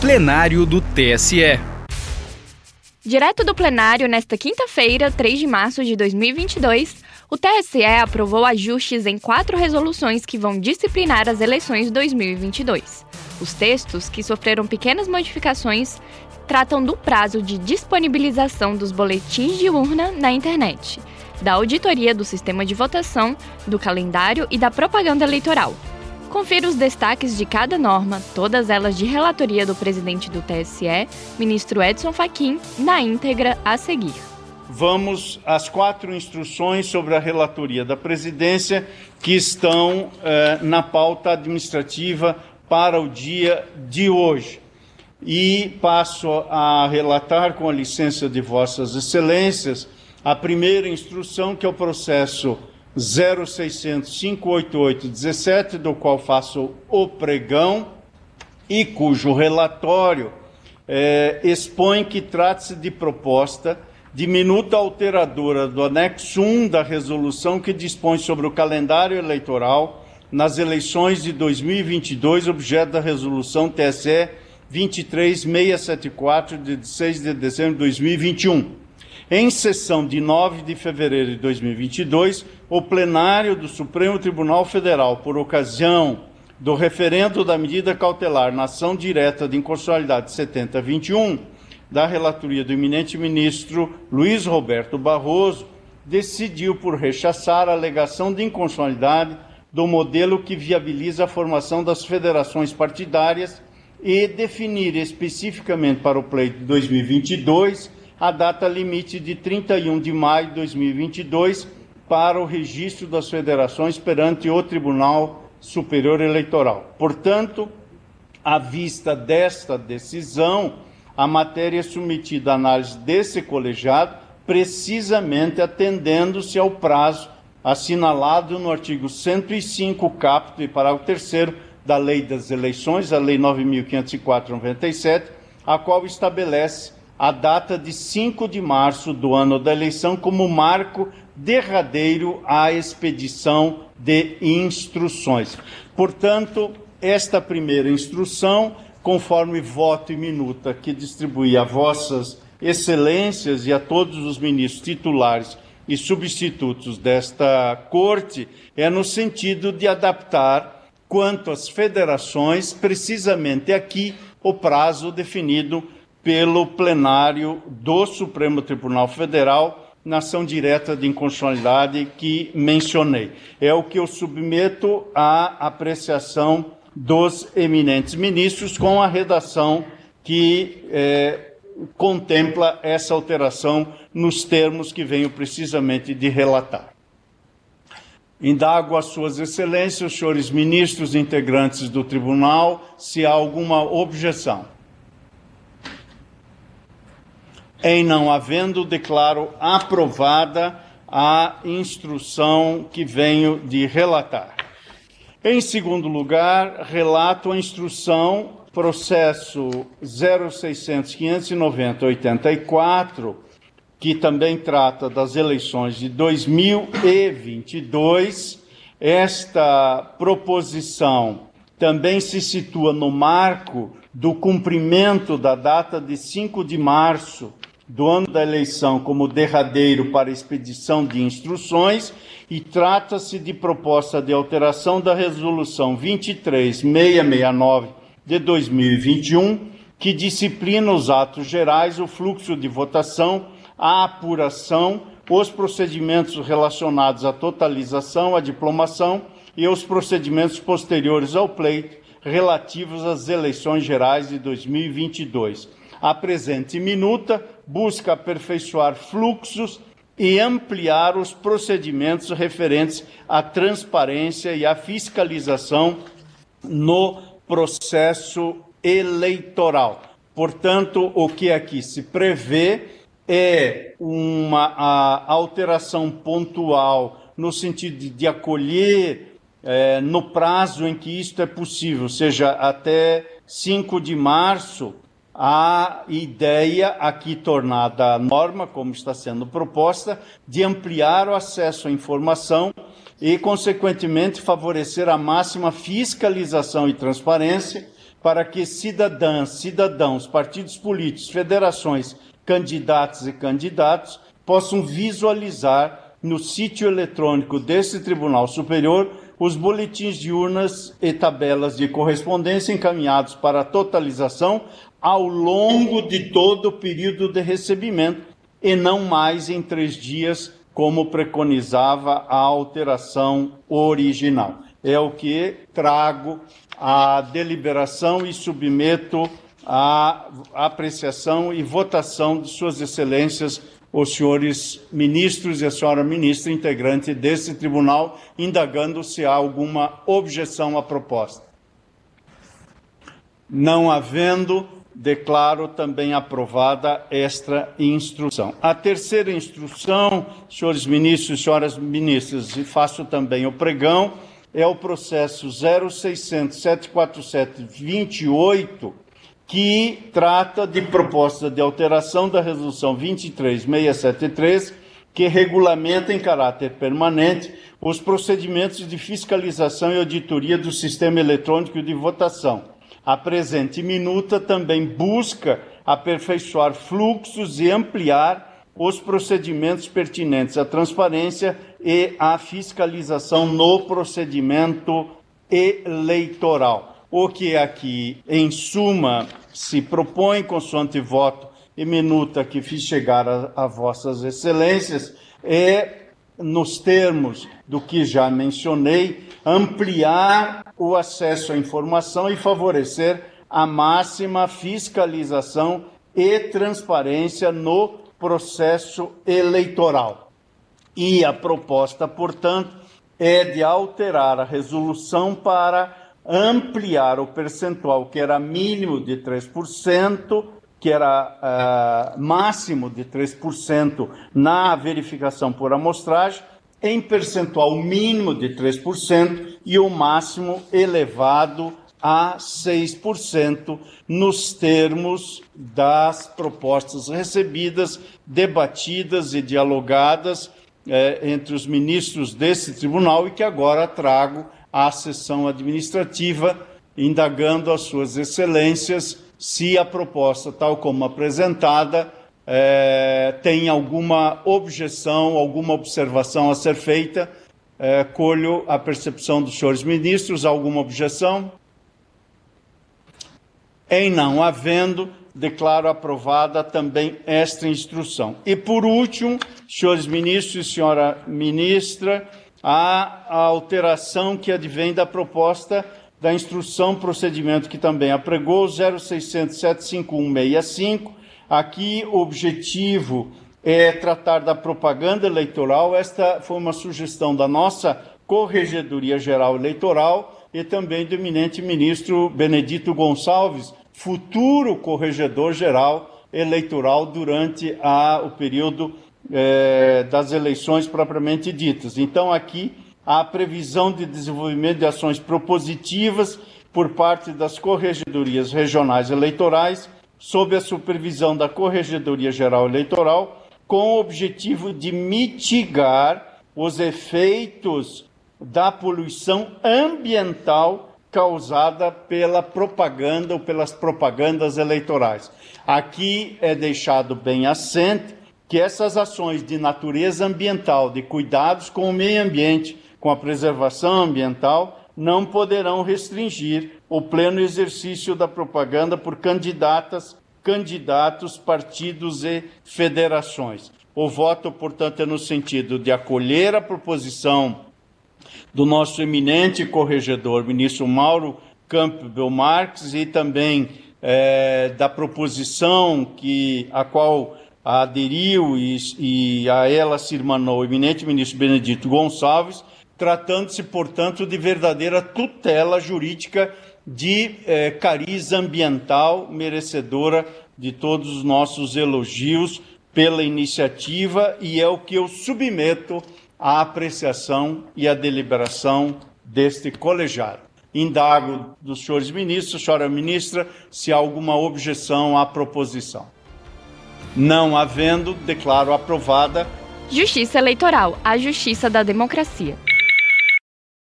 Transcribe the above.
plenário do TSE. Direto do plenário, nesta quinta-feira, 3 de março de 2022, o TSE aprovou ajustes em quatro resoluções que vão disciplinar as eleições de 2022. Os textos, que sofreram pequenas modificações, tratam do prazo de disponibilização dos boletins de urna na internet, da auditoria do sistema de votação, do calendário e da propaganda eleitoral. Confira os destaques de cada norma, todas elas de relatoria do presidente do TSE, ministro Edson Fachin, na íntegra a seguir. Vamos às quatro instruções sobre a relatoria da presidência que estão eh, na pauta administrativa para o dia de hoje. E passo a relatar, com a licença de Vossas Excelências, a primeira instrução, que é o processo 0600-588-17, do qual faço o pregão e cujo relatório é, expõe que trata-se de proposta de minuta alteradora do anexo 1 da resolução que dispõe sobre o calendário eleitoral nas eleições de 2022, objeto da resolução TSE 23674 de 6 de dezembro de 2021. Em sessão de 9 de fevereiro de 2022, o plenário do Supremo Tribunal Federal, por ocasião do referendo da medida cautelar na ação direta de inconstitucionalidade 7021, da relatoria do eminente ministro Luiz Roberto Barroso, decidiu por rechaçar a alegação de inconstitucionalidade do modelo que viabiliza a formação das federações partidárias e definir especificamente para o pleito de 2022 a data limite de 31 de maio de 2022 para o registro das federações perante o Tribunal Superior Eleitoral. Portanto, à vista desta decisão, a matéria é submetida à análise desse colegiado, precisamente atendendo-se ao prazo assinalado no artigo 105, caput e parágrafo 3 da Lei das Eleições, a Lei 9.504-97, a qual estabelece a data de 5 de março do ano da eleição como marco derradeiro à expedição de instruções. Portanto, esta primeira instrução, conforme voto e minuta que distribuí a vossas excelências e a todos os ministros titulares e substitutos desta corte, é no sentido de adaptar quanto às federações, precisamente aqui o prazo definido pelo plenário do Supremo Tribunal Federal na ação direta de inconstitucionalidade que mencionei. É o que eu submeto à apreciação dos eminentes ministros com a redação que é, contempla essa alteração nos termos que venho precisamente de relatar. Indago a Suas Excelências, senhores ministros integrantes do tribunal, se há alguma objeção. Em não havendo, declaro aprovada a instrução que venho de relatar. Em segundo lugar, relato a instrução processo 0600 590 84, que também trata das eleições de 2022. Esta proposição também se situa no marco do cumprimento da data de 5 de março do ano da eleição como derradeiro para expedição de instruções e trata-se de proposta de alteração da resolução 23669 de 2021, que disciplina os atos gerais, o fluxo de votação, a apuração, os procedimentos relacionados à totalização, à diplomação e os procedimentos posteriores ao pleito relativos às eleições gerais de 2022 a presente minuta busca aperfeiçoar fluxos e ampliar os procedimentos referentes à transparência e à fiscalização no processo eleitoral. Portanto, o que aqui se prevê é uma alteração pontual no sentido de acolher é, no prazo em que isto é possível, seja até 5 de março, a ideia, aqui tornada norma, como está sendo proposta, de ampliar o acesso à informação e, consequentemente, favorecer a máxima fiscalização e transparência, para que cidadãs, cidadãos, partidos políticos, federações, candidatos e candidatos possam visualizar no sítio eletrônico desse Tribunal Superior os boletins de urnas e tabelas de correspondência encaminhados para totalização ao longo de todo o período de recebimento e não mais em três dias, como preconizava a alteração original. É o que trago à deliberação e submeto à apreciação e votação de Suas Excelências, os senhores ministros e a senhora ministra integrante desse tribunal, indagando se há alguma objeção à proposta. Não havendo, declaro também aprovada esta instrução. A terceira instrução, senhores ministros e senhoras ministras, e faço também o pregão, é o processo 0600 747 28, que trata de proposta de alteração da resolução 23673, que regulamenta em caráter permanente os procedimentos de fiscalização e auditoria do sistema eletrônico de votação a presente minuta também busca aperfeiçoar fluxos e ampliar os procedimentos pertinentes à transparência e à fiscalização no procedimento eleitoral. O que aqui, em suma, se propõe, consoante voto e minuta que fiz chegar a, a vossas excelências, é nos termos do que já mencionei, ampliar o acesso à informação e favorecer a máxima fiscalização e transparência no processo eleitoral. E a proposta, portanto, é de alterar a resolução para ampliar o percentual que era mínimo de 3% que era uh, máximo de 3% na verificação por amostragem, em percentual mínimo de 3% e o máximo elevado a 6% nos termos das propostas recebidas, debatidas e dialogadas eh, entre os ministros desse tribunal e que agora trago à sessão administrativa, indagando as suas excelências se a proposta, tal como apresentada, é, tem alguma objeção, alguma observação a ser feita. É, colho a percepção dos senhores ministros. Alguma objeção? Em não havendo, declaro aprovada também esta instrução. E por último, senhores ministros e senhora ministra, a alteração que advém da proposta da instrução procedimento que também apregou 0600 75165. Aqui o objetivo é tratar da propaganda eleitoral. Esta foi uma sugestão da nossa Corregedoria Geral Eleitoral e também do eminente ministro Benedito Gonçalves, futuro corregedor geral eleitoral durante a, o período eh, das eleições propriamente ditas. Então, aqui a previsão de desenvolvimento de ações propositivas por parte das corregedorias regionais eleitorais, sob a supervisão da Corregedoria Geral Eleitoral, com o objetivo de mitigar os efeitos da poluição ambiental causada pela propaganda ou pelas propagandas eleitorais. Aqui é deixado bem assente que essas ações de natureza ambiental, de cuidados com o meio ambiente, com a preservação ambiental, não poderão restringir o pleno exercício da propaganda por candidatas, candidatos, partidos e federações. O voto, portanto, é no sentido de acolher a proposição do nosso eminente corregedor, ministro Mauro Campbell Marques, e também é, da proposição que, a qual aderiu e, e a ela se irmanou o eminente ministro Benedito Gonçalves, tratando-se, portanto, de verdadeira tutela jurídica de eh, cariz ambiental, merecedora de todos os nossos elogios pela iniciativa, e é o que eu submeto à apreciação e à deliberação deste colegiado. Indago dos senhores ministros, senhora ministra, se há alguma objeção à proposição. Não havendo, declaro aprovada. Justiça Eleitoral, a justiça da democracia.